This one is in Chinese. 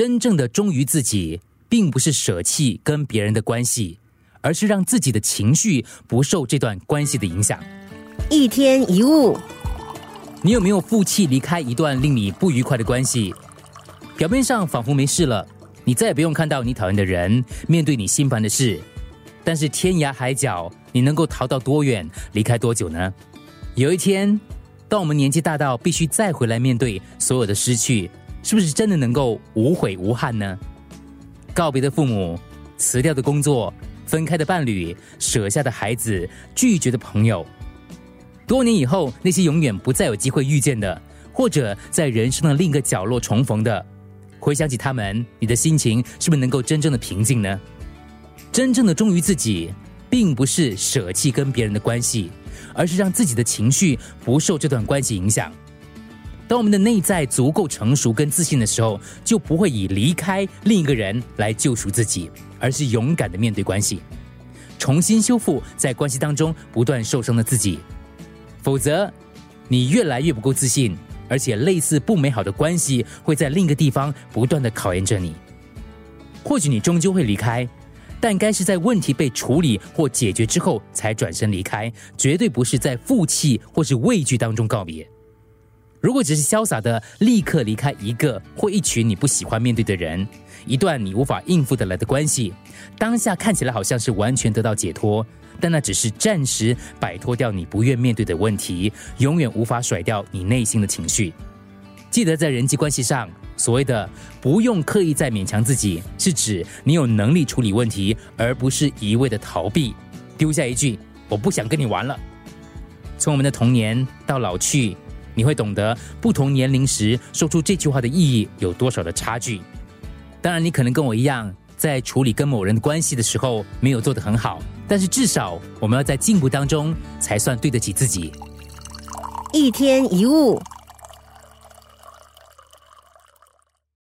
真正的忠于自己，并不是舍弃跟别人的关系，而是让自己的情绪不受这段关系的影响。一天一物，你有没有负气离开一段令你不愉快的关系？表面上仿佛没事了，你再也不用看到你讨厌的人，面对你心烦的事。但是天涯海角，你能够逃到多远，离开多久呢？有一天，当我们年纪大到必须再回来面对所有的失去，是不是真的能够无悔无憾呢？告别的父母，辞掉的工作，分开的伴侣，舍下的孩子，拒绝的朋友，多年以后，那些永远不再有机会遇见的，或者在人生的另一个角落重逢的，回想起他们，你的心情是不是能够真正的平静呢？真正的忠于自己，并不是舍弃跟别人的关系，而是让自己的情绪不受这段关系影响。当我们的内在足够成熟跟自信的时候，就不会以离开另一个人来救赎自己，而是勇敢的面对关系，重新修复在关系当中不断受伤的自己。否则，你越来越不够自信，而且类似不美好的关系会在另一个地方不断的考验着你。或许你终究会离开。但该是在问题被处理或解决之后才转身离开，绝对不是在负气或是畏惧当中告别。如果只是潇洒的立刻离开一个或一群你不喜欢面对的人，一段你无法应付得来的关系，当下看起来好像是完全得到解脱，但那只是暂时摆脱掉你不愿面对的问题，永远无法甩掉你内心的情绪。记得在人际关系上。所谓的不用刻意再勉强自己，是指你有能力处理问题，而不是一味的逃避，丢下一句“我不想跟你玩了”。从我们的童年到老去，你会懂得不同年龄时说出这句话的意义有多少的差距。当然，你可能跟我一样，在处理跟某人的关系的时候没有做得很好，但是至少我们要在进步当中才算对得起自己。一天一物。